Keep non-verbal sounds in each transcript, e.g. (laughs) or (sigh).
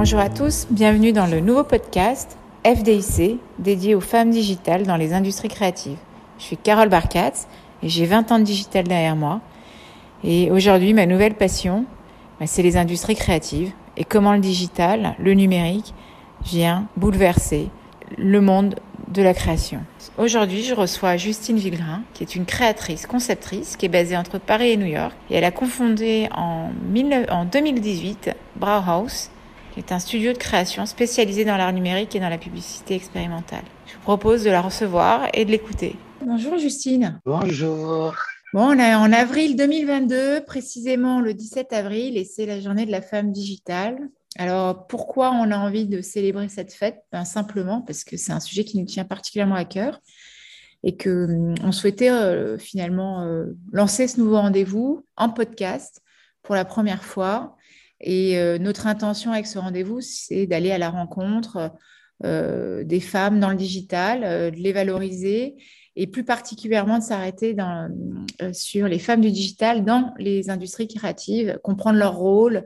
Bonjour à tous, bienvenue dans le nouveau podcast FDIC dédié aux femmes digitales dans les industries créatives. Je suis Carole Barkatz et j'ai 20 ans de digital derrière moi. Et aujourd'hui, ma nouvelle passion, bah, c'est les industries créatives et comment le digital, le numérique, vient bouleverser le monde de la création. Aujourd'hui, je reçois Justine Villegrain, qui est une créatrice, conceptrice, qui est basée entre Paris et New York. Et elle a confondé en, en 2018 Brauhaus, qui est un studio de création spécialisé dans l'art numérique et dans la publicité expérimentale. Je vous propose de la recevoir et de l'écouter. Bonjour Justine. Bonjour. Bon, on est en avril 2022, précisément le 17 avril, et c'est la journée de la femme digitale. Alors, pourquoi on a envie de célébrer cette fête? Ben, Simplement parce que c'est un sujet qui nous tient particulièrement à cœur et que hum, on souhaitait euh, finalement euh, lancer ce nouveau rendez-vous en podcast pour la première fois. Et euh, notre intention avec ce rendez-vous, c'est d'aller à la rencontre des femmes dans le digital, de les valoriser et plus particulièrement de s'arrêter sur les femmes du digital dans les industries créatives, comprendre leur rôle,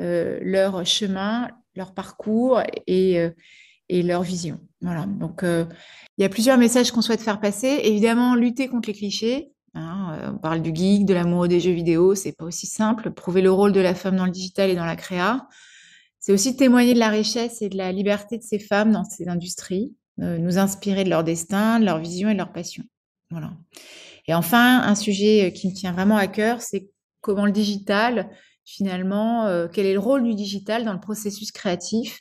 euh, leur chemin, leur parcours et, euh, leur vision. Voilà. Donc, euh, il y a plusieurs messages qu'on souhaite faire passer. Évidemment, lutter contre les clichés. Hein, on parle du geek, de l'amour des jeux vidéo, c'est pas aussi simple. Prouver le rôle de la femme dans le digital et dans la créa. C'est aussi témoigner de la richesse et de la liberté de ces femmes dans ces industries, nous inspirer de leur destin, de leur vision et de leur passion. Voilà. Et enfin, un sujet qui me tient vraiment à cœur, c'est comment le digital finalement, euh, quel est le rôle du digital dans le processus créatif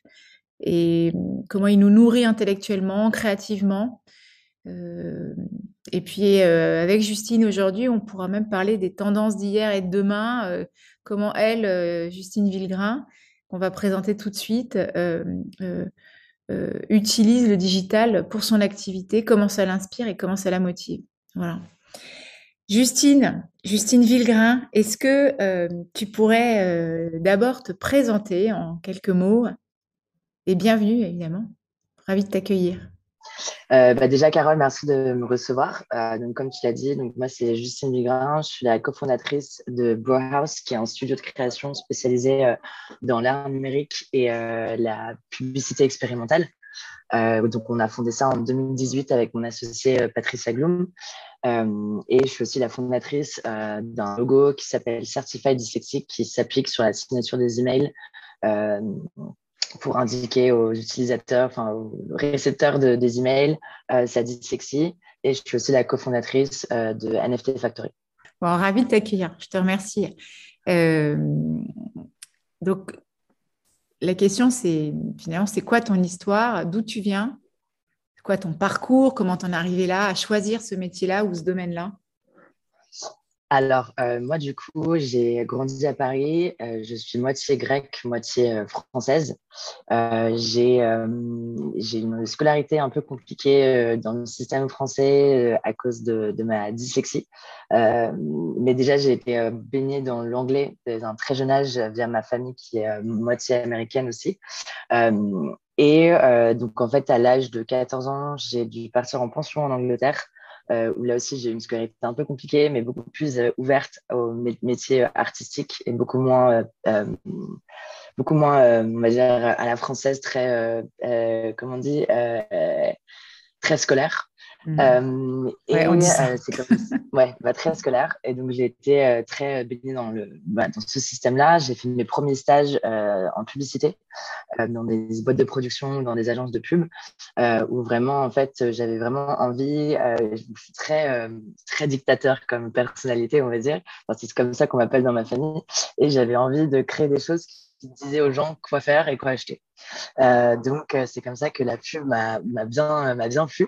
et hum, comment il nous nourrit intellectuellement, créativement. Euh, et puis euh, avec Justine aujourd'hui, on pourra même parler des tendances d'hier et de demain, comment elle, Justine Villegrain, qu'on va présenter tout de suite, utilise le digital pour son activité, comment ça l'inspire et comment ça la motive. Voilà. Justine, Justine Villegrain, est-ce que euh, tu pourrais euh, d'abord te présenter en quelques mots? Et bienvenue, évidemment. Ravi de t'accueillir. Euh, bah déjà, Carole, merci de me recevoir. donc, comme tu l'as dit, donc moi, c'est Justine Villegrain. Je suis la cofondatrice de Brewhouse, qui est un studio de création spécialisé dans l'art numérique et la publicité expérimentale. donc, on a fondé ça en 2018 avec mon associé Patricia Gloom. Euh, et je suis aussi la fondatrice euh, d'un logo qui s'appelle Certified Dyslexic, qui s'applique sur la signature des emails euh, pour indiquer aux utilisateurs, enfin aux récepteurs de, des emails, sa dyslexie. Et je suis aussi la cofondatrice de NFT Factory. Bon, ravi de t'accueillir. Je te remercie. donc, la question, c'est finalement, c'est quoi ton histoire? D'où tu viens? Quoi ton parcours? Comment t'en es arrivé là? À choisir ce métier-là ou ce domaine-là? Alors, euh, moi, du coup, j'ai grandi à Paris. Euh, je suis moitié grecque, moitié euh, française. j'ai une scolarité un peu compliquée dans le système français à cause de, de, ma dyslexie. mais déjà, j'ai été baignée dans l'anglais dès un très jeune âge via ma famille qui est moitié américaine aussi. Et euh, donc, en fait, à l'âge de 14 ans, j'ai dû partir en pension en Angleterre, euh, où là aussi, j'ai une scolarité un peu compliquée, mais beaucoup plus euh, ouverte aux métiers artistiques et beaucoup moins, beaucoup moins on va dire, à la française, très, comment on très scolaire. Mmh. Euh, et euh, c'est comme (laughs) ouais, bah, très scolaire. Et donc j'ai été euh, très baignée dans le bah, dans ce système-là. J'ai fait mes premiers stages en publicité dans des boîtes de production, dans des agences de pub, où vraiment en fait j'avais vraiment envie. je suis très très dictateur comme personnalité, on va dire. c'est comme ça qu'on m'appelle dans ma famille. Et j'avais envie de créer des choses qui disaient aux gens quoi faire et quoi acheter. donc c'est comme ça que la pub m'a bien m'a bien plu.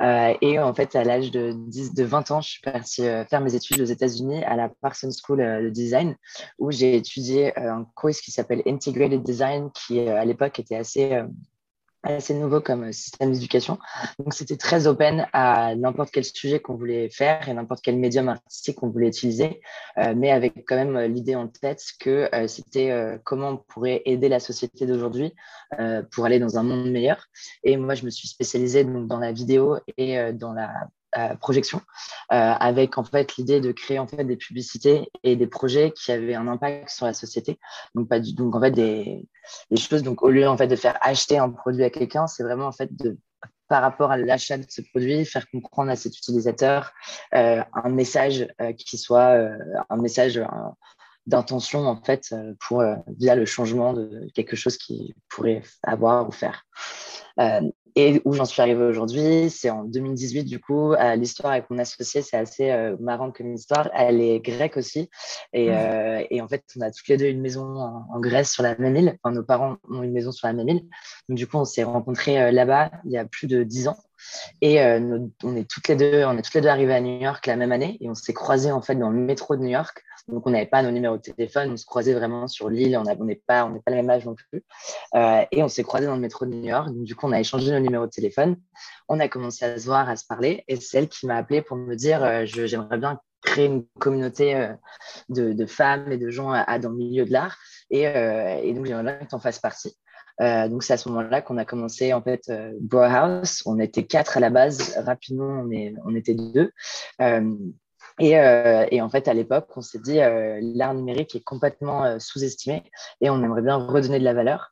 Euh, et en fait, à l'âge de, 10, de 20 ans, je suis partie euh, faire mes études aux États-Unis à la Parsons School euh, de Design, où j'ai étudié un cours qui s'appelle Integrated Design, qui à l'époque était assez assez nouveau comme euh, système d'éducation. Donc, c'était très open à n'importe quel sujet qu'on voulait faire et n'importe quel médium artistique qu'on voulait utiliser, euh, mais avec quand même euh, l'idée en tête que c'était comment on pourrait aider la société d'aujourd'hui pour aller dans un monde meilleur. Et moi, je me suis spécialisée donc, dans la vidéo et dans la projection, avec en fait l'idée de créer en fait des publicités et des projets qui avaient un impact sur la société. Donc pas du, donc en fait des, des choses. Donc au lieu en fait de faire acheter un produit à quelqu'un, c'est vraiment en fait de par rapport à l'achat de ce produit, faire comprendre à cet utilisateur euh, un message euh, qui soit euh, un message d'intention en fait pour via le changement de quelque chose qu'il pourrait avoir ou faire. Et où j'en suis arrivée aujourd'hui, c'est en 2018, du coup, l'histoire avec mon associé, c'est assez euh, marrant comme histoire. Elle est grecque aussi. Et, euh, et, en fait, on a toutes les deux une maison en, Grèce sur la même île. Enfin, nos parents ont une maison sur la même île. Donc, du coup, on s'est rencontrés euh, là-bas il y a plus de dix ans. Et on est toutes les deux, on est toutes les deux arrivées à New York la même année et on s'est croisés en fait dans le métro de New York donc, on n'avait pas nos numéros de téléphone, on se croisait vraiment sur l'île, on n'est pas, on pas le même âge non plus. Euh, et on s'est croisés dans le métro de New York. Du coup, on a échangé nos numéros de téléphone. On a commencé à se voir, à se parler. Et c'est elle qui m'a appelé pour me dire euh, j'aimerais bien créer une communauté euh, de, femmes et de gens dans le milieu de l'art. Et, donc, j'aimerais bien que tu en fasses partie. donc c'est à ce moment-là qu'on a commencé en fait Bro House. On était quatre à la base. Rapidement, on, était deux. Euh, et, en fait, à l'époque, on s'est dit, euh, l'art numérique est complètement euh, sous-estimé et on aimerait bien redonner de la valeur.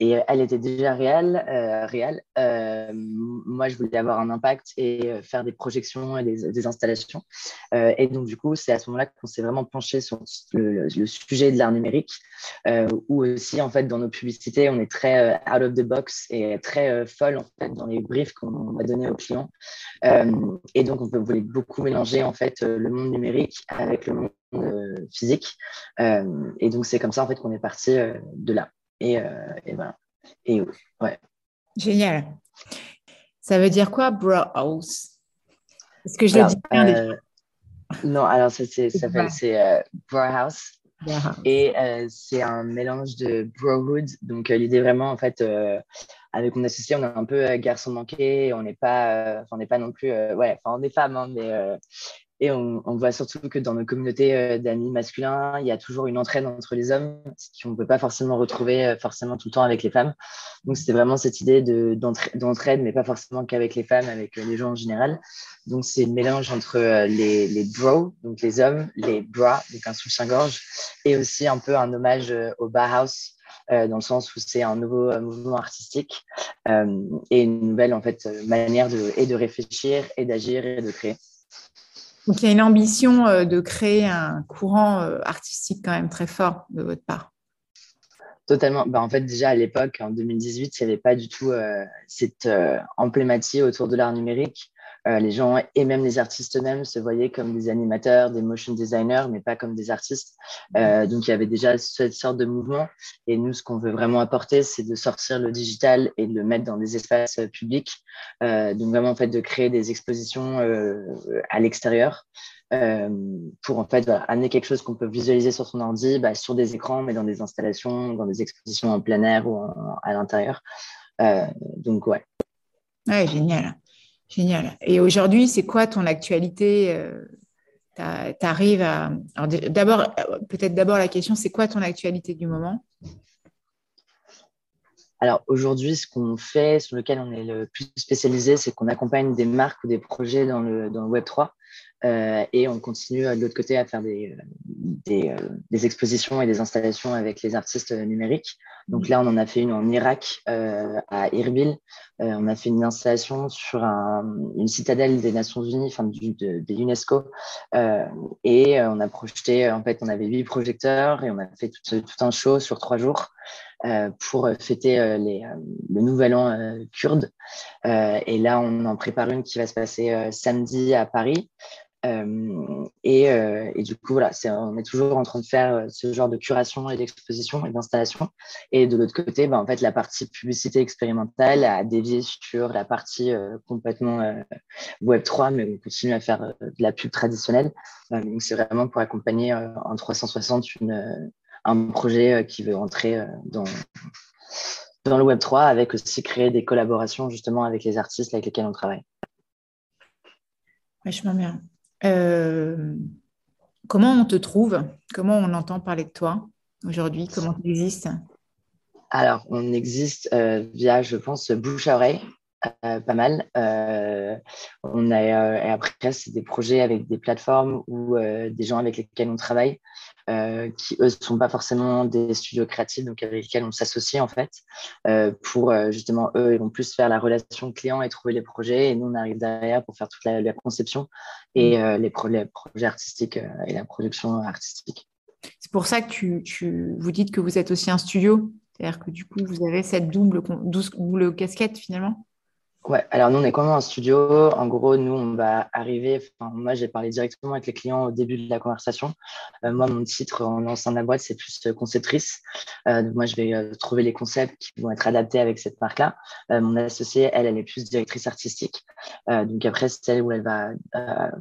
Et elle était déjà réelle. réelle. moi, je voulais avoir un impact et faire des projections et des, installations. et donc, du coup, c'est à ce moment-là qu'on s'est vraiment penché sur le, sujet de l'art numérique, où aussi, en fait, dans nos publicités, on est très out of the box et très folle, en fait, dans les briefs qu'on va donner aux clients. et donc, on voulait beaucoup mélanger, en fait, le monde numérique avec le monde euh, physique. Euh, et donc, c'est comme ça en fait qu'on est parti euh, de là. Et, et, voilà. Et ouais. Génial. Ça veut dire quoi, bro house? Est-ce que je l'ai dit bien Non, alors ça, fait, c'est bro house. Et c'est un mélange de brohood. Donc, l'idée vraiment, en fait, avec mon associé, on est un peu garçon manqué. On n'est pas, on n'est pas non plus, ouais, enfin, on est femme, hein, mais et on, voit surtout que dans nos communautés euh, d'amis masculins, il y a toujours une entraide entre les hommes, ce qu'on ne peut pas forcément retrouver euh, forcément tout le temps avec les femmes. Donc, c'était vraiment cette idée d'entraide, mais pas forcément qu'avec les femmes, avec euh, les gens en général. Donc, c'est le mélange entre les, bros, donc les hommes, les bras, donc un soutien-gorge, et aussi un peu un hommage au Bauhaus, dans le sens où c'est un nouveau mouvement artistique et une nouvelle en fait manière de réfléchir et d'agir et de créer. Donc il y a une ambition euh, de créer un courant euh, artistique quand même très fort de votre part. Totalement. Bah, en fait, déjà à l'époque, en 2018, il n'y avait pas du tout euh, cette emblématie autour de l'art numérique. Euh, les gens et même les artistes eux-mêmes se voyaient comme des animateurs, des motion designers, mais pas comme des artistes. Euh, donc il y avait déjà cette sorte de mouvement. Et nous, ce qu'on veut vraiment apporter, c'est de sortir le digital et de le mettre dans des espaces euh, publics. donc vraiment en fait de créer des expositions à l'extérieur. pour en fait amener quelque chose qu'on peut visualiser sur son ordi, bah, sur des écrans, mais dans des installations, dans des expositions en plein air ou à l'intérieur. donc ouais. Ouais, génial. Génial. Et aujourd'hui, c'est quoi ton actualité euh, Tu arrives à. D'abord, peut-être d'abord la question, c'est quoi ton actualité du moment? Alors aujourd'hui, ce qu'on fait, sur lequel on est le plus spécialisé, c'est qu'on accompagne des marques ou des projets dans le, dans le Web 3. Euh, et on continue de l'autre côté à faire des, euh, des, expositions et des installations avec les artistes numériques. Donc là, on en a fait une en Irak, euh, à Irbil. on a fait une installation sur un, une citadelle des Nations Unies, enfin du, de, de l'UNESCO. et on a projeté, en fait, on avait huit projecteurs et on a fait tout, un show sur trois jours. pour fêter le nouvel an kurde. et là, on en prépare une qui va se passer samedi à Paris. Euh, et, euh, et, du coup, voilà, on est toujours en train de faire euh, ce genre de curation et d'exposition et d'installation. Et de l'autre côté, ben, en fait, la partie publicité expérimentale a dévié sur la partie complètement Web 3, mais on continue à faire de la pub traditionnelle. donc, c'est vraiment pour accompagner en 360 une, un projet qui veut entrer dans, le Web 3 avec aussi créer des collaborations justement avec les artistes avec lesquels on travaille. Vachement bien. Euh, comment on te trouve? Comment on entend parler de toi aujourd'hui? Comment tu existes? Alors, on existe euh, via, je pense, bouche à oreille. Pas mal. on a, et après, c'est des projets avec des plateformes ou des gens avec lesquels on travaille euh, qui, eux, ne sont pas forcément des studios créatifs, donc avec lesquels on s'associe, en fait, euh, pour euh, justement, eux, ils vont plus faire la relation client et trouver les projets, et nous, on arrive derrière pour faire toute la, conception et mm. les, projets artistiques et la production artistique. C'est pour ça que tu, tu, vous dites que vous êtes aussi un studio, c'est-à-dire que du coup, vous avez cette double, double casquette finalement Ouais, alors nous, on est comme un studio. En gros, nous, on va arriver. Enfin, moi, j'ai parlé directement avec les clients au début de la conversation. Euh, moi, mon titre en sein de la boîte, c'est plus euh, conceptrice. Euh, moi, je vais trouver les concepts qui vont être adaptés avec cette marque-là. mon associée, elle, elle est plus directrice artistique. donc après, c'est celle où elle va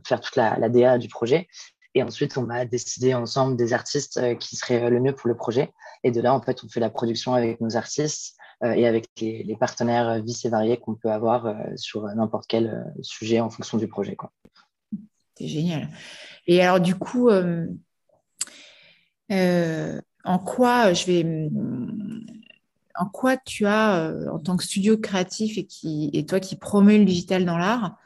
faire toute la, la DA du projet. Et ensuite, on va décider ensemble des artistes qui seraient le mieux pour le projet. Et de là, en fait, on fait la production avec nos artistes. Euh, et avec les, partenaires vis et variés qu'on peut avoir euh, sur n'importe quel euh, sujet en fonction du projet. C'est génial. Et alors, du coup, en quoi je vais en quoi tu as, en tant que studio créatif et, qui, et toi qui promets le digital dans l'art,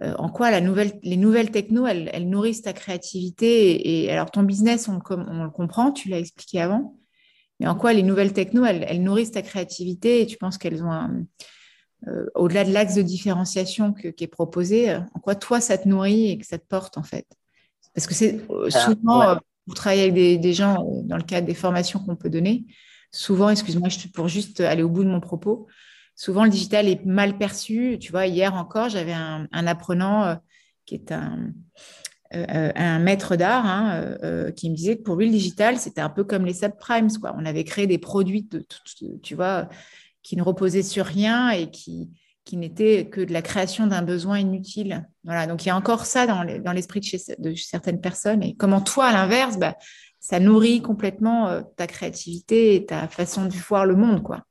en quoi la nouvelle, les nouvelles techno, elles, nourrissent ta créativité et, alors ton business, on, le comprend, tu l'as expliqué avant, mais en quoi les nouvelles techno, elles, nourrissent ta créativité et tu penses qu'elles ont un, euh, au-delà de l'axe de différenciation qui est proposé, euh, en quoi toi ça te nourrit et que ça te porte en fait? Parce que c'est euh, souvent, pour travailler avec des, gens dans le cadre des formations qu'on peut donner, souvent, excuse-moi, pour juste aller au bout de mon propos, souvent le digital est mal perçu. Tu vois, hier encore, j'avais un, apprenant qui est un, euh, un maître d'art hein, euh, euh, qui me disait que pour lui, le digital, c'était un peu comme les subprimes. Quoi. On avait créé des produits, de, tu vois, qui ne reposaient sur rien et qui, qui n'étaient que de la création d'un besoin inutile. Voilà, donc il y a encore ça dans l'esprit de, certaines personnes. Et comment toi, à l'inverse, bah, ça nourrit complètement ta créativité et ta façon de voir le monde, quoi.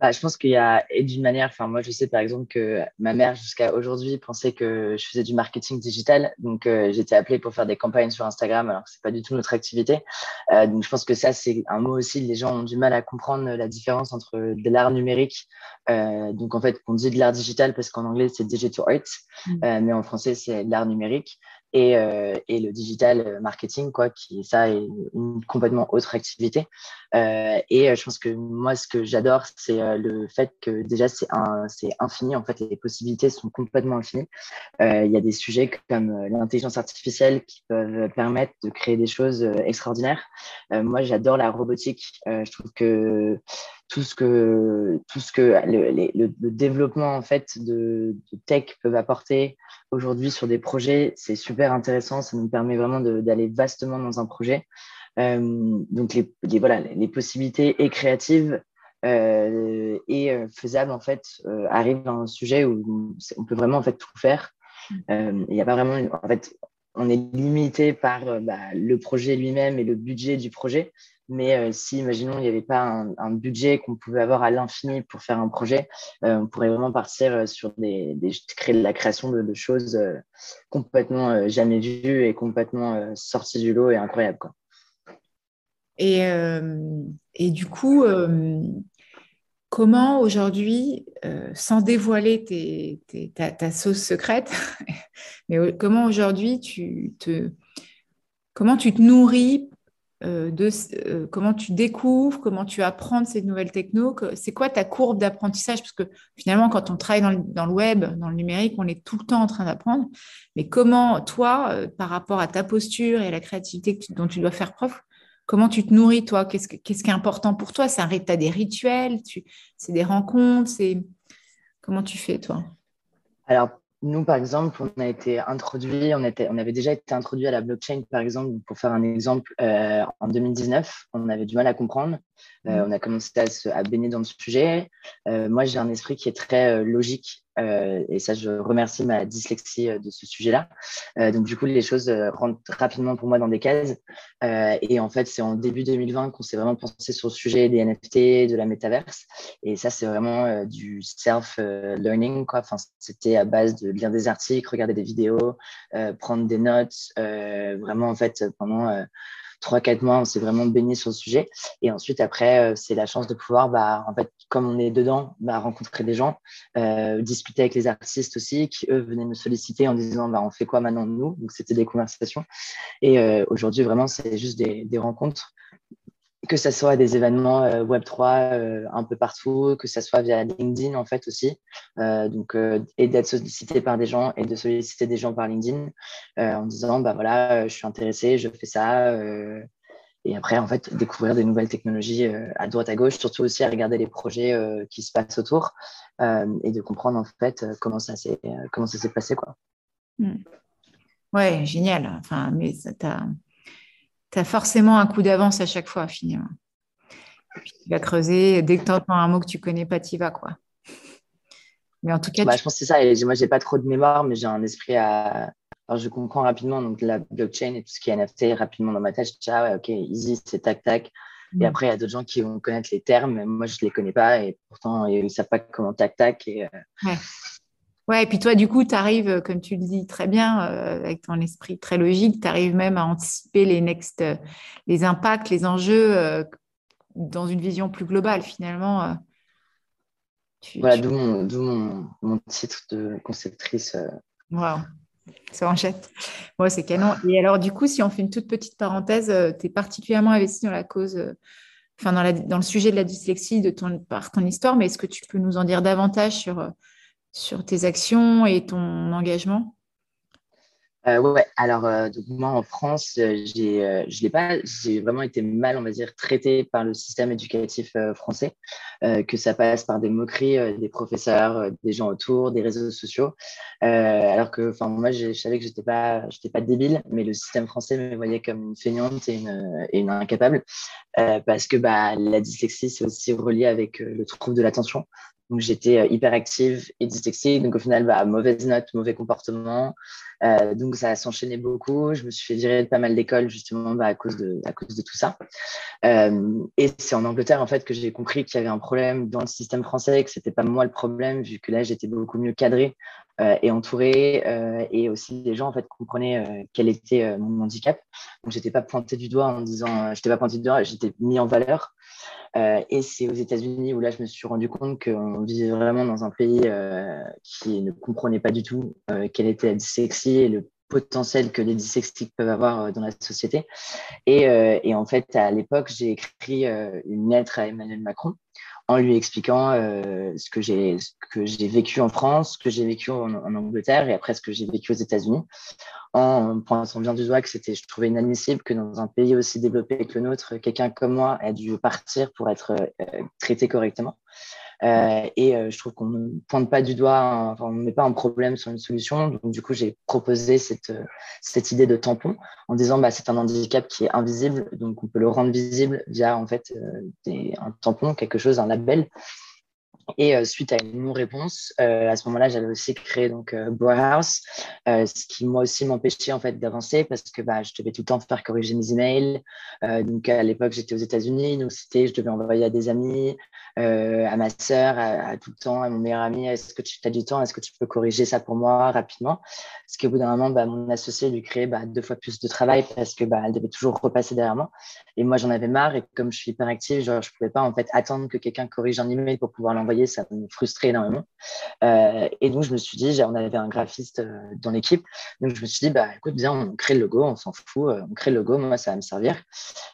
Bah, je pense qu'il y a, et d'une manière, enfin, moi, je sais par exemple que ma mère, jusqu'à aujourd'hui, pensait que je faisais du marketing digital. Donc, euh, j'étais appelée pour faire des campagnes sur Instagram, alors que c'est pas du tout notre activité. Euh, donc, je pense que ça, c'est un mot aussi. Les gens ont du mal à comprendre la différence entre de l'art numérique. Euh, donc, en fait, on dit de l'art digital parce qu'en anglais, c'est digital art, mmh. mais en français, c'est de l'art numérique et, euh, et, le digital marketing, quoi, qui ça est une complètement autre activité. Euh, et euh, je pense que moi, ce que j'adore, c'est euh, le fait que déjà c'est infini. En fait, les possibilités sont complètement infinies. Il y a des sujets comme l'intelligence artificielle qui peuvent permettre de créer des choses extraordinaires. moi, j'adore la robotique. je trouve que tout ce que tout ce que le, le, développement en fait de, de tech peuvent apporter aujourd'hui sur des projets, c'est super intéressant. Ça nous permet vraiment d'aller vastement dans un projet. Euh, donc, les, voilà, les possibilités et créatives euh, et euh, faisables, en fait, arrivent dans un sujet où on peut vraiment en fait, tout faire. Il n'y a pas vraiment. En fait, on est limité par bah, le projet lui-même et le budget du projet. Mais euh, si, imaginons, il n'y avait pas un, budget qu'on pouvait avoir à l'infini pour faire un projet, euh, on pourrait vraiment partir euh, sur des, créer de la création de, choses complètement jamais vues et complètement sorties du lot et incroyables. Quoi. Et, et du coup, comment aujourd'hui, sans dévoiler ta, ta, sauce secrète, (laughs) mais comment aujourd'hui tu te, comment tu te nourris de euh, comment tu découvres, comment tu apprends ces nouvelles techno, c'est quoi ta courbe d'apprentissage? Parce que finalement, quand on travaille dans le, web, dans le numérique, on est tout le temps en train d'apprendre. Mais comment, toi, euh, par rapport à ta posture et à la créativité dont tu dois faire preuve, comment tu te nourris, toi? Qu'est-ce qui est important pour toi? Tu as des rituels C'est des rencontres Comment tu fais, toi? Nous, par exemple, on a été introduit, on, était, on avait déjà été introduit à la blockchain, par exemple, pour faire un exemple, euh, en 2019, on avait du mal à comprendre. Euh, mm. on a commencé à, se, à baigner dans le sujet. Euh, moi, j'ai un esprit qui est très logique et ça, je remercie ma dyslexie euh, de ce sujet-là. Euh, donc, du coup, les choses rentrent rapidement pour moi dans des cases. et en fait, c'est en début 2020 qu'on s'est vraiment pensé sur le sujet des NFT, de la métaverse. Et ça, c'est vraiment du self-learning. Enfin, c'était à base de lire des articles, regarder des vidéos, prendre des notes. vraiment, en fait, pendant 3-4 mois, on s'est vraiment baigné sur le sujet. Et ensuite, après, c'est la chance de pouvoir, bah, en fait, comme on est dedans, bah, rencontrer des gens, discuter avec les artistes aussi, qui eux venaient me solliciter en disant bah, on fait quoi maintenant nous? Donc c'était des conversations. Et aujourd'hui, vraiment, c'est juste des, des rencontres que ce soit des événements euh, Web3 euh, un peu partout, que ce soit via LinkedIn en fait aussi, euh, donc, et d'être sollicité par des gens et de solliciter des gens par LinkedIn en disant bah voilà, je suis intéressé, je fais ça. et après, en fait, découvrir des nouvelles technologies à droite à gauche, surtout aussi à regarder les projets qui se passent autour et de comprendre en fait comment ça s'est comment ça s'est passé quoi. Hmm. Ouais, génial. Enfin, mais ça tu as forcément un coup d'avance à chaque fois, finalement. tu vas creuser. Dès que tu entends un mot que tu connais pas, tu y vas, quoi. Mais en tout cas. Bah, Je pense que c'est ça. Et moi, j'ai pas trop de mémoire, mais j'ai un esprit à. Alors, je comprends rapidement donc, la blockchain et tout ce qui est NFT rapidement dans ma tête. Je dis, ah ouais, ok, easy, c'est tac, tac. Et mm. après, il y a d'autres gens qui vont connaître les termes. Moi, je ne les connais pas et pourtant, ils ne savent pas comment tac, tac. Et, euh, ouais. Ouais, et puis toi, du coup, tu arrives, euh, comme tu le dis très bien, euh, avec ton esprit très logique, tu arrives même à anticiper les next, euh, les impacts, les enjeux dans une vision plus globale, finalement. voilà, d'où mon, titre de conceptrice. Wow, ça. Moi, c'est canon. Et alors, du coup, si on fait une toute petite parenthèse, tu es particulièrement investi dans la cause, enfin, dans, dans, le sujet de la dyslexie de ton, par ton histoire, mais est-ce que tu peux nous en dire davantage sur sur tes actions et ton engagement? Euh, ouais, alors euh, moi en France, euh, pas, j'ai vraiment été mal, on va dire, traité par le système éducatif français, que ça passe par des moqueries des professeurs, des gens autour, des réseaux sociaux, alors que, moi, je savais que j'étais pas, pas débile, mais le système français me voyait comme une feignante et une, et une incapable, parce que bah, la dyslexie c'est aussi relié avec le trouble de l'attention. Donc, j'étais euh, hyperactive et dyslexique. Donc, au final, bah, mauvaise note, mauvais comportement. Euh, donc, ça s'enchaîné beaucoup. Je me suis fait virer de pas mal d'écoles, justement, bah, à, cause de, à cause de tout ça. Euh, et c'est en Angleterre, en fait, que j'ai compris qu'il y avait un problème dans le système français, que c'était pas moi le problème, vu que là, j'étais beaucoup mieux cadré euh, et entouré. Euh, et aussi, les gens, en fait, comprenaient quel était mon handicap. Donc, j'étais pas pointé du doigt en disant, j'étais pas pointé du doigt, j'étais mis en valeur. Euh, et c'est aux États-Unis où là, je me suis rendu compte qu'on vivait vraiment dans un pays euh, qui ne comprenait pas du tout euh, quelle était la dyslexie et le potentiel que les dyslexiques peuvent avoir dans la société. Et, et en fait, à l'époque, j'ai écrit une lettre à Emmanuel Macron en lui expliquant ce que j'ai que j'ai vécu en France, ce que j'ai vécu en, en, Angleterre et après ce que j'ai vécu aux États-Unis, en pointant bien du doigt que c'était, je trouvais inadmissible que dans un pays aussi développé que le nôtre, quelqu'un comme moi ait dû partir pour être euh, traité correctement. Euh, et euh, je trouve qu'on ne pointe pas du doigt, on ne met pas un problème sur une solution. Donc, du coup, j'ai proposé cette, cette idée de tampon en disant bah, c'est un handicap qui est invisible, donc on peut le rendre visible via en fait un tampon, quelque chose, un label. Et euh, suite à une non-réponse, euh, à ce moment-là, j'avais aussi créé donc euh, ce qui moi aussi m'empêchait en fait d'avancer parce que bah, je devais tout le temps faire corriger mes emails. donc à l'époque, j'étais aux États-Unis, donc c'était, je devais envoyer à des amis, à ma sœur, à, tout le temps, à mon meilleur ami. Est-ce que tu as du temps Est-ce que tu peux corriger ça pour moi rapidement? Parce qu'au bout d'un moment, bah, mon associé lui créait bah, deux fois plus de travail parce que bah, elle devait toujours repasser derrière moi. Et moi, j'en avais marre. Et comme je suis hyper active, genre, je pouvais pas en fait attendre que quelqu'un corrige un email pour pouvoir l'envoyer ça me frustrait énormément. Euh, et donc, je me suis dit, on avait un graphiste euh, dans l'équipe, donc je me suis dit, bah, écoute, bien, on crée le logo, on s'en fout, euh, on crée le logo, moi, ça va me servir.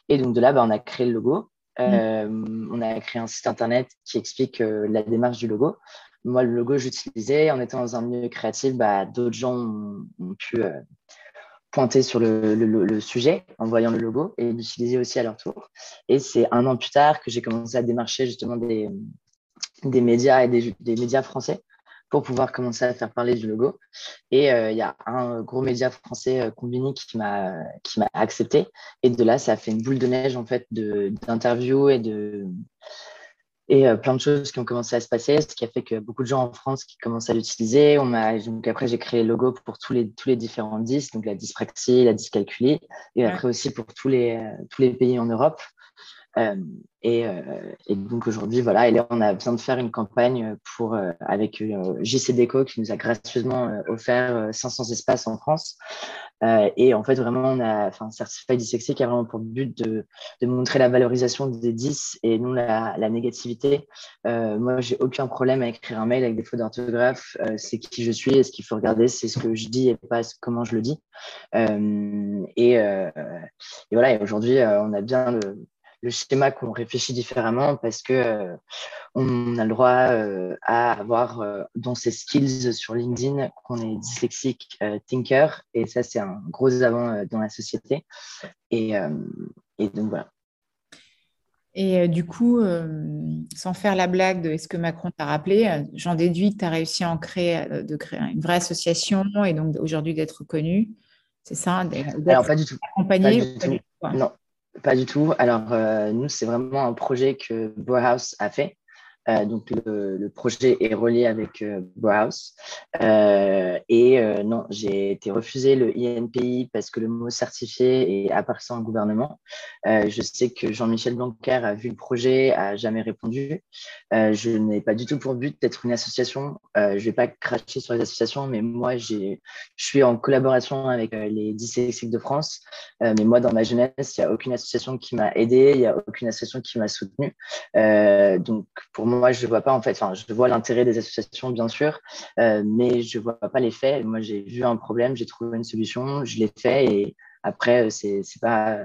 Et donc, de là, bah, on a créé le logo. Mm. On a créé un site internet qui explique la démarche du logo. Moi, le logo, j'utilisais. En étant dans un milieu créatif, bah, d'autres gens ont, pu pointer sur le, le, sujet en voyant le logo et l'utiliser aussi à leur tour. Et c'est un an plus tard que j'ai commencé à démarcher justement des, des médias et des, médias français pour pouvoir commencer à faire parler du logo. Et euh, il y a un gros média français, euh, Combini, qui m'a qui m'a accepté. Et de là, ça a fait une boule de neige en fait d'interviews et de et euh, plein de choses qui ont commencé à se passer, ce qui a fait que beaucoup de gens en France qui commencent à l'utiliser. On m'a donc après j'ai créé le logo pour tous les tous les différents disques, donc la dyspraxie, la dyscalculie, et après aussi pour tous les tous les pays en Europe. Et, et, donc aujourd'hui, voilà, et là, on a besoin de faire une campagne pour, avec JC Déco qui nous a gracieusement offert 500 espaces en France. et en fait, vraiment, on a, enfin, Certified Dyslexique a vraiment pour but de, montrer la valorisation des 10 et non la, négativité. moi, j'ai aucun problème à écrire un mail avec des fautes d'orthographe. c'est qui je suis et ce qu'il faut regarder, c'est ce que je dis et pas comment je le dis. Et, et, voilà, et aujourd'hui, on a bien le, le schéma qu'on réfléchit différemment parce que euh, on a le droit euh, à avoir euh, dans ses skills sur LinkedIn qu'on est dyslexique thinker et ça c'est un gros avant dans la société et, et donc voilà. Et du coup, sans faire la blague de est-ce que Macron t'a rappelé, j'en déduis que tu as réussi à en créer, de créer une vraie association et donc aujourd'hui d'être reconnu. C'est ça Alors, pas du tout. Accompagné Non, pas du tout. Alors, euh, nous, c'est vraiment un projet que Bauhaus a fait. Euh, donc le, projet est relié avec euh, Browse. Euh, et non, j'ai été refusé le INPI parce que le mot certifié est appartient au gouvernement. je sais que Jean-Michel Blanquer a vu le projet, a jamais répondu. je n'ai pas du tout pour but d'être une association. je vais pas cracher sur les associations, mais moi, je suis en collaboration avec les dyslexiques de France. mais moi, dans ma jeunesse, il n'y a aucune association qui m'a aidé, il n'y a aucune association qui m'a soutenu. donc, pour moi, moi, je ne vois pas, en fait, enfin, je vois l'intérêt des associations, bien sûr, euh, mais je ne vois pas les faits. Moi, j'ai vu un problème, j'ai trouvé une solution, je l'ai fait et après, ce n'est pas,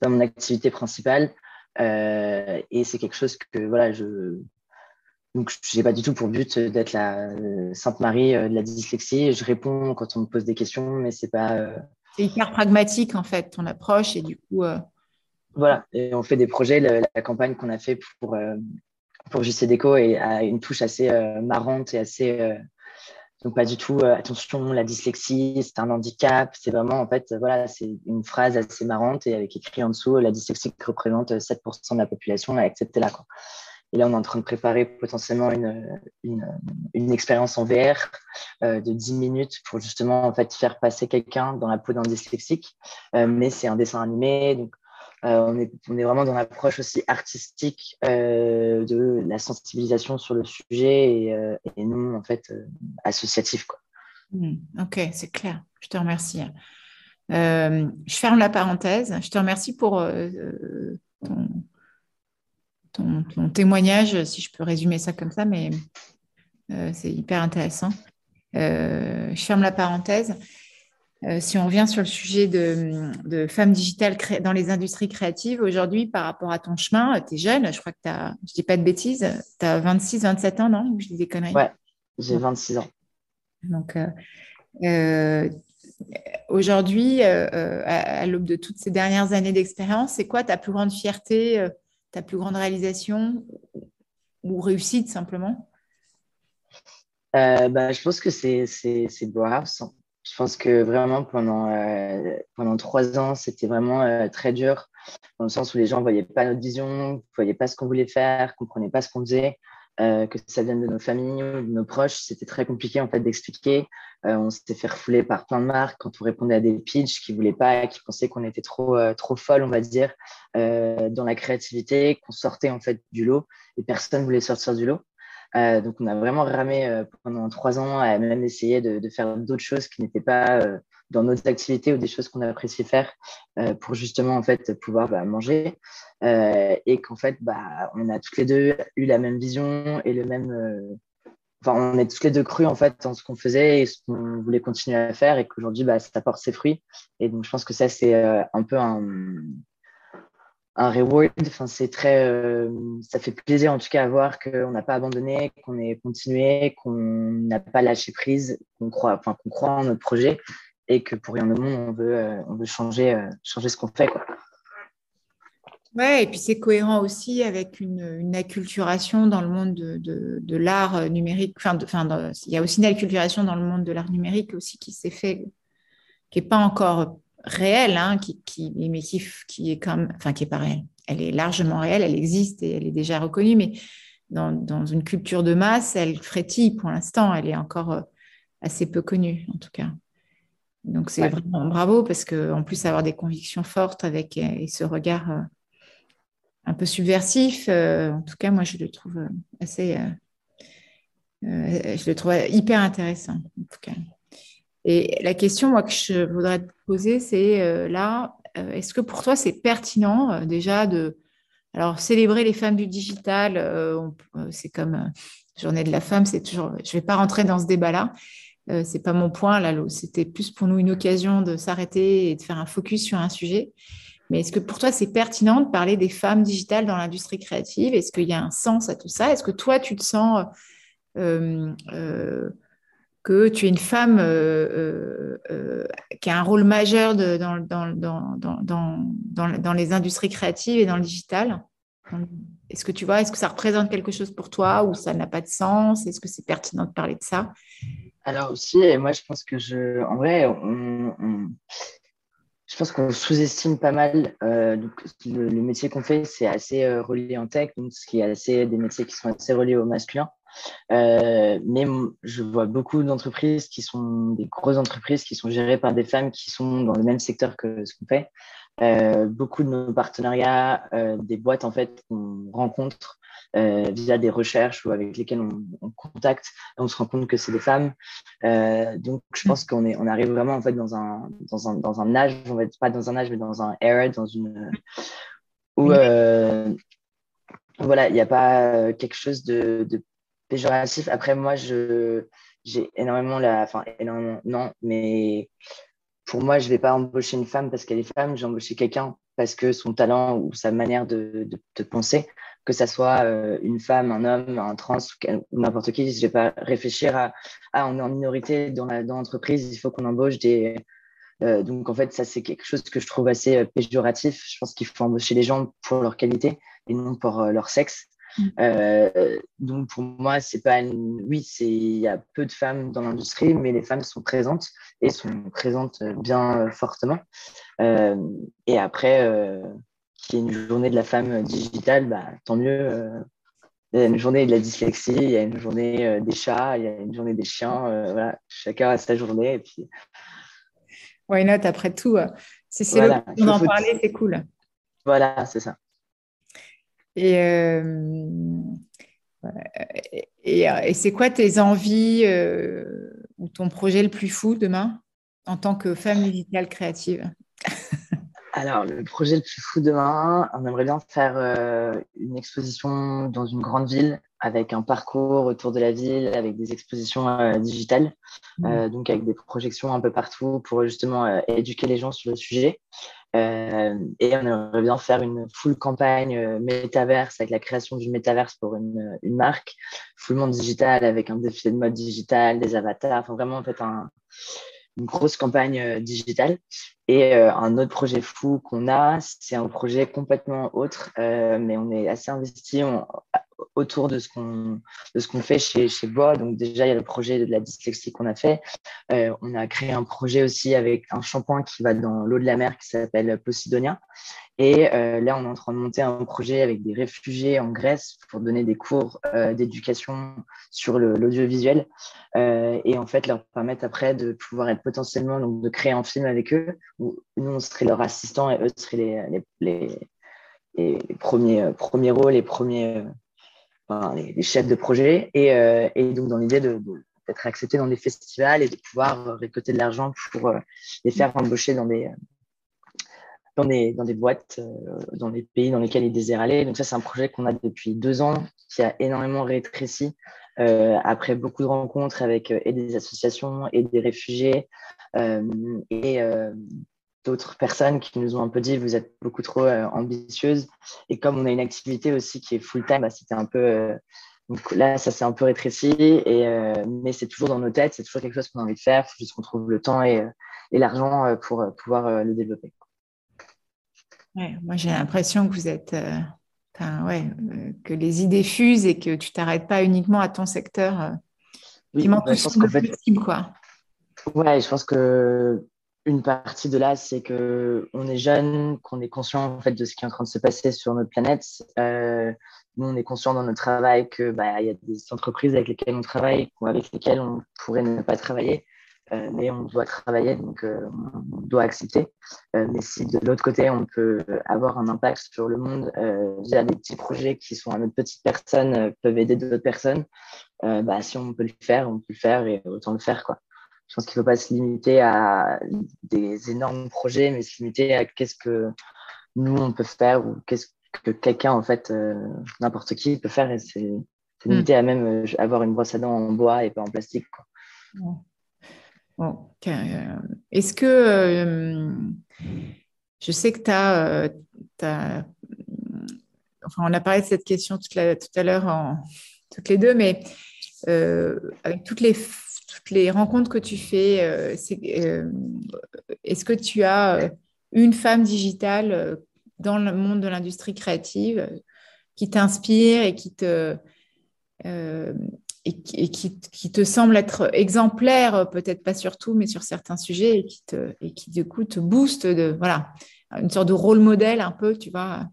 pas, mon activité principale. Euh, et c'est quelque chose que, voilà, je. Donc, je n'ai pas du tout pour but d'être la euh, Sainte Marie de la dyslexie. Je réponds quand on me pose des questions, mais c'est pas. C'est hyper pragmatique, en fait, ton approche, et du coup. Voilà, et on fait des projets. la campagne qu'on a fait pour pour JC Déco et a une touche assez euh, marrante et assez. Euh, donc, pas du tout, euh, attention, la dyslexie, c'est un handicap. C'est vraiment, en fait, voilà, c'est une phrase assez marrante et avec écrit en dessous, la dyslexie représente 7% de la population. Là, quoi. Et là, on est en train de préparer potentiellement une, une, expérience en VR de 10 minutes pour justement en fait, faire passer quelqu'un dans la peau d'un dyslexique. Mais c'est un dessin animé, donc on, est, on, est, vraiment dans l'approche aussi artistique euh, de la sensibilisation sur le sujet et, euh, non en fait associatif. Quoi. Hmm, ok, c'est clair. Je te remercie. je ferme la parenthèse. Je te remercie pour ton, ton, témoignage, si je peux résumer ça comme ça, mais c'est hyper intéressant. je ferme la parenthèse. Euh, si on revient sur le sujet de, femmes digitales dans les industries créatives, aujourd'hui, par rapport à ton chemin, tu es jeune, je crois que tu as, je dis pas de bêtises, tu as 26, 27 ans, non Je dis des conneries? Ouais, j'ai 26 ans. Donc, euh, euh, aujourd'hui, à, l'aube de toutes ces dernières années d'expérience, c'est quoi ta plus grande fierté, ta plus grande réalisation ou réussite simplement? Bah, Je pense que c'est Bauhaus je pense que vraiment pendant, euh, pendant trois ans, c'était vraiment euh, très dur, dans le sens où les gens ne voyaient pas notre vision, ne voyaient pas ce qu'on voulait faire, ne comprenaient pas ce qu'on faisait, euh, que ça vienne de nos familles ou de nos proches. C'était très compliqué en fait d'expliquer. on s'était fait refouler par plein de marques quand on répondait à des pitchs qui ne voulaient pas, qui pensaient qu'on était trop, trop folle, on va dire, dans la créativité, qu'on sortait en fait du lot et personne ne voulait sortir du lot. Euh, donc, on a vraiment ramé euh, pendant trois ans à même essayer de, faire d'autres choses qui n'étaient pas euh, dans nos activités ou des choses qu'on appréciait faire pour justement en fait pouvoir bah, manger. Et qu'en fait bah, on a toutes les deux eu la même vision et le même enfin on est toutes les deux crus en fait dans ce qu'on faisait et ce qu'on voulait continuer à faire et qu'aujourd'hui bah, ça porte ses fruits. Et donc je pense que ça c'est un peu un un reward. Enfin, c'est très, euh, ça fait plaisir en tout cas à voir qu'on n'a pas abandonné, qu'on est continué, qu'on n'a pas lâché prise, qu'on croit, enfin, qu'on croit en notre projet et que pour rien au monde, on veut, euh, on veut changer, euh, changer ce qu'on fait. Quoi. Ouais, et puis c'est cohérent aussi avec une, acculturation dans le monde de, de, de l'art numérique. Enfin, enfin il y a aussi une acculturation dans le monde de l'art numérique aussi qui s'est fait, qui n'est pas encore réelle, hein, qui, qui, mais qui, qui, est comme, enfin qui est pas réelle. Elle est largement réelle, elle existe et elle est déjà reconnue, mais dans, dans une culture de masse, elle frétille pour l'instant. Elle est encore euh, assez peu connue, en tout cas. Donc c'est vraiment bravo parce que en plus avoir des convictions fortes avec et ce regard, euh, un peu subversif. en tout cas, moi, je le trouve assez. je le trouve hyper intéressant, en tout cas. Et la question, moi, que je voudrais te poser, c'est là, est-ce que pour toi, c'est pertinent déjà de. Alors, célébrer les femmes du digital, c'est comme Journée de la femme, c'est toujours. Je ne vais pas rentrer dans ce débat-là. Euh, c'est pas mon point là. C'était plus pour nous une occasion de s'arrêter et de faire un focus sur un sujet. Mais est-ce que pour toi c'est pertinent de parler des femmes digitales dans l'industrie créative? Est-ce qu'il y a un sens à tout ça? Est-ce que toi tu te sens euh, euh, que tu es une femme qui a un rôle majeur dans, les industries créatives et dans le digital Est-ce que tu vois, est-ce que ça représente quelque chose pour toi ou ça n'a pas de sens? Est-ce que c'est pertinent de parler de ça? Alors aussi, moi je pense que je, en vrai, je pense qu'on sous-estime pas mal. Euh, le, métier qu'on fait, c'est assez euh, relié en tech, donc ce qui est assez des métiers qui sont assez reliés au masculin. Euh, mais je vois beaucoup d'entreprises qui sont des grosses entreprises qui sont gérées par des femmes qui sont dans le même secteur que ce qu'on fait. beaucoup de nos partenariats, des boîtes en fait qu'on rencontre euh, via des recherches ou avec lesquelles on, on contacte, on se rend compte que c'est des femmes. Euh, donc, je pense qu'on est, on arrive vraiment en fait dans un, dans un, dans un âge, on va être pas dans un âge, mais dans un era, dans une où euh, voilà, il n'y a pas quelque chose de, de, péjoratif. Après, moi, je j'ai énormément la, enfin énormément non, mais pour moi, je vais pas embaucher une femme parce qu'elle est femme, j'ai embauché quelqu'un parce que son talent ou sa manière de, de, penser que ça soit euh, une femme, un homme, un trans ou n'importe qui. Je ne vais pas réfléchir à, ah, on est en minorité dans l'entreprise, il faut qu'on embauche des. Euh, donc, en fait, ça, c'est quelque chose que je trouve assez euh, péjoratif. Je pense qu'il faut embaucher les gens pour leur qualité et non pour leur sexe. Mm. donc, pour moi, c'est pas une... Oui, il y a peu de femmes dans l'industrie, mais les femmes sont présentes et sont présentes bien fortement. et après qu'il y ait une journée de la femme digitale, bah, tant mieux. Euh. il y a une journée de la dyslexie, il y a une journée euh, des chats, il y a une journée des chiens. Euh, voilà, chacun a sa journée. Et puis... Why not après tout Si c'est voilà, le d'en parler, c'est cool. Voilà, c'est ça. Et, et, et c'est quoi tes envies ou ton projet le plus fou demain en tant que femme digitale créative? Alors, le projet le plus fou demain, on aimerait bien faire euh, une exposition dans une grande ville avec un parcours autour de la ville, avec des expositions euh, digitales, mmh. euh, donc avec des projections un peu partout pour justement éduquer les gens sur le sujet. et on aimerait bien faire une full campagne métaverse avec la création du métaverse pour une, une marque, full monde digital avec un défilé de mode digital, des avatars, enfin vraiment en fait un, une grosse campagne euh, digitale. Et euh, un autre projet fou qu'on a, c'est un projet complètement autre, euh, mais on est assez investi autour de ce qu'on qu'on fait chez chez Bois. Donc déjà il y a le projet de la dyslexie qu'on a fait. on a créé un projet aussi avec un shampoing qui va dans l'eau de la mer qui s'appelle Posidonia. Et là on est en train de monter un projet avec des réfugiés en Grèce pour donner des cours d'éducation sur l'audiovisuel et en fait leur permettre après de pouvoir être potentiellement donc de créer un film avec eux où nous on serait leur assistant et eux seraient les, les premiers premiers rôles, les premiers les, chefs de projet, et, euh, donc dans l'idée d'être acceptés dans des festivals et de pouvoir récolter de l'argent pour euh, les faire embaucher dans des, dans des, dans des boîtes, euh, dans les pays dans lesquels ils désirent aller. Donc ça, c'est un projet qu'on a depuis deux ans, qui a énormément rétréci après beaucoup de rencontres avec et des associations et des réfugiés et d'autres personnes qui nous ont un peu dit vous êtes beaucoup trop euh, ambitieuse. Et comme on a une activité aussi qui est full-time, bah, c'était un peu. Euh, donc là, ça s'est un peu rétréci, et, euh, mais c'est toujours dans nos têtes, c'est toujours quelque chose qu'on a envie de faire, il faut juste qu'on trouve le temps et, et l'argent pour pouvoir le développer. Ouais, moi, j'ai l'impression que vous êtes. ouais, que les idées fusent et que tu t'arrêtes pas uniquement à ton secteur. oui, bah, je pense qu'en fait, quoi. Ouais, je pense que une partie de là, c'est que on est jeune, qu'on est conscient en fait de ce qui est en train de se passer sur notre planète. Euh, nous, on est conscient dans notre travail que bah, il y a des entreprises avec lesquelles on travaille, avec lesquelles on pourrait ne pas travailler. mais on doit travailler, donc on doit accepter. mais si de l'autre côté, on peut avoir un impact sur le monde via des petits projets qui sont à notre petite personne, peuvent aider d'autres personnes, bah, si on peut le faire, on peut le faire et autant le faire. Quoi. Je pense qu'il ne faut pas se limiter à des énormes projets, mais se limiter à qu'est-ce que nous, on peut faire ou qu'est-ce que quelqu'un, en fait, n'importe qui peut faire. Et c'est hmm. limité à même euh, avoir une brosse à dents en bois et pas en plastique. Quoi. Est-ce que euh, je sais que tu as, euh, Enfin, on a parlé de cette question tout à l'heure, en, toutes les deux, mais avec toutes les, toutes les rencontres que tu fais, est-ce que tu as une femme digitale dans le monde de l'industrie créative qui t'inspire et qui te, euh, semble être exemplaire, peut-être pas sur tout, mais sur certains sujets, et qui, te, et du coup te booste, de, voilà, une sorte de rôle modèle un peu, tu vois?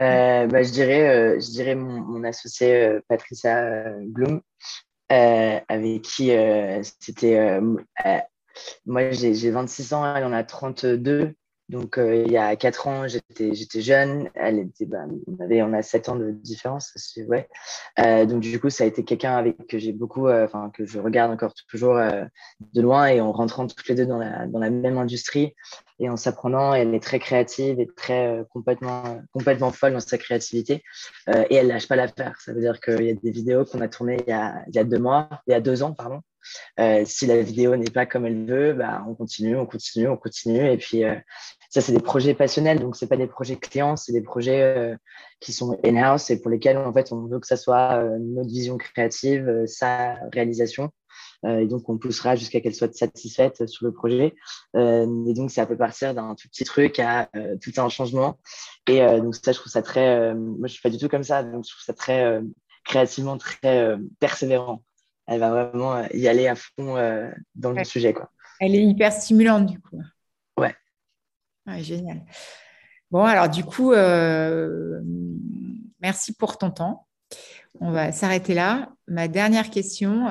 Euh, bah, je dirais, euh, mon, associé Patricia Bloom, avec qui c'était. moi, j'ai 26 ans, elle en a 32. Donc, euh, il y a quatre ans, j'étais, j'étais jeune. Elle était, bah, on, avait, on a sept ans de différence. Ouais. Euh, donc, du coup, ça a été quelqu'un avec que j'ai beaucoup, euh, que je regarde encore toujours de loin et en rentrant toutes les deux dans la, dans la même industrie et en s'apprenant. Elle est très créative et très complètement, complètement folle dans sa créativité. et elle lâche pas l'affaire. Ça veut dire qu'il y a des vidéos qu'on a tournées il y a, il y a deux mois, il y a deux ans, pardon. Si la vidéo n'est pas comme elle veut, bah, on continue, on continue, on continue. Et puis, ça, c'est des projets passionnels. Donc, c'est pas des projets clients, c'est des projets euh, qui sont in-house et pour lesquels, en fait, on veut que ça soit notre vision créative, sa réalisation. et donc, on poussera jusqu'à qu'elle soit satisfaite sur le projet. et donc, ça peut partir d'un tout petit truc à tout un changement. Et donc, ça, je trouve ça très. moi, je suis pas du tout comme ça. Donc, je trouve ça très créativement, très persévérant elle va vraiment euh, y aller à fond euh, dans le sujet. Quoi. Elle est hyper stimulante, du coup. Génial. Bon, alors du coup, euh, merci pour ton temps. On va s'arrêter là. Ma dernière question,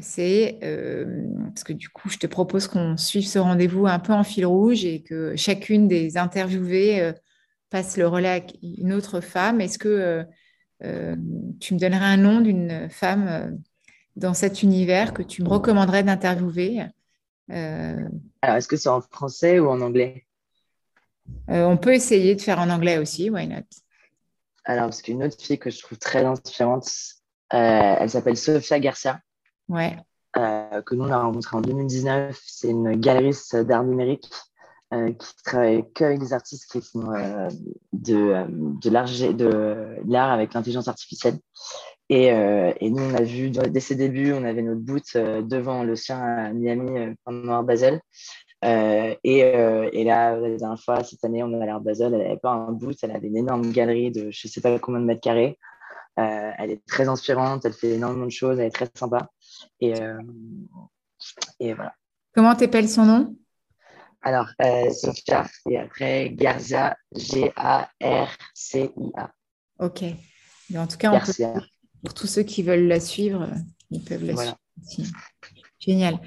c'est, parce que du coup, je te propose qu'on suive ce rendez-vous un peu en fil rouge et que chacune des interviewées passe le relais à une autre femme. Est-ce que tu me donnerais un nom d'une femme dans cet univers que tu me recommanderais d'interviewer euh, Alors, est-ce que c'est en français ou en anglais? Euh, On peut essayer de faire en anglais aussi, why not? Alors, parce qu'une autre fille que je trouve très inspirante, euh, elle s'appelle Sofia Garcia. Ouais. que nous, on a rencontrée en 2019. C'est une galeriste d'art numérique qui travaille qu'avec des artistes qui font de, de l'art avec l'intelligence artificielle. Et, euh, et, nous, on a vu, dès ses débuts, on avait notre boot euh, devant le sien à Miami, euh, pendant Basel. Euh, et, euh, et, là, la dernière fois, cette année, on allé à Basel, elle n'avait pas un boot, elle avait une énorme galerie de je ne sais pas combien de mètres carrés. elle est très inspirante, elle fait énormément de choses, elle est très sympa. Et, et voilà. Comment t'appelles son nom? Alors, Sophia, et après Garcia, G-A-R-C-I-A. Ok. en tout cas, on peut, pour tous ceux qui veulent la suivre, euh, ils peuvent la suivre aussi. Génial.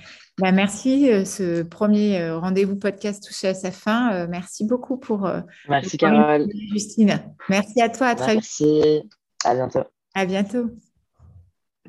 Bah, merci. Euh, ce premier euh, rendez-vous podcast touché à sa fin. Merci beaucoup pour. Merci, Carole. Justine. Merci à toi. À très vite. Merci. À bientôt. À bientôt.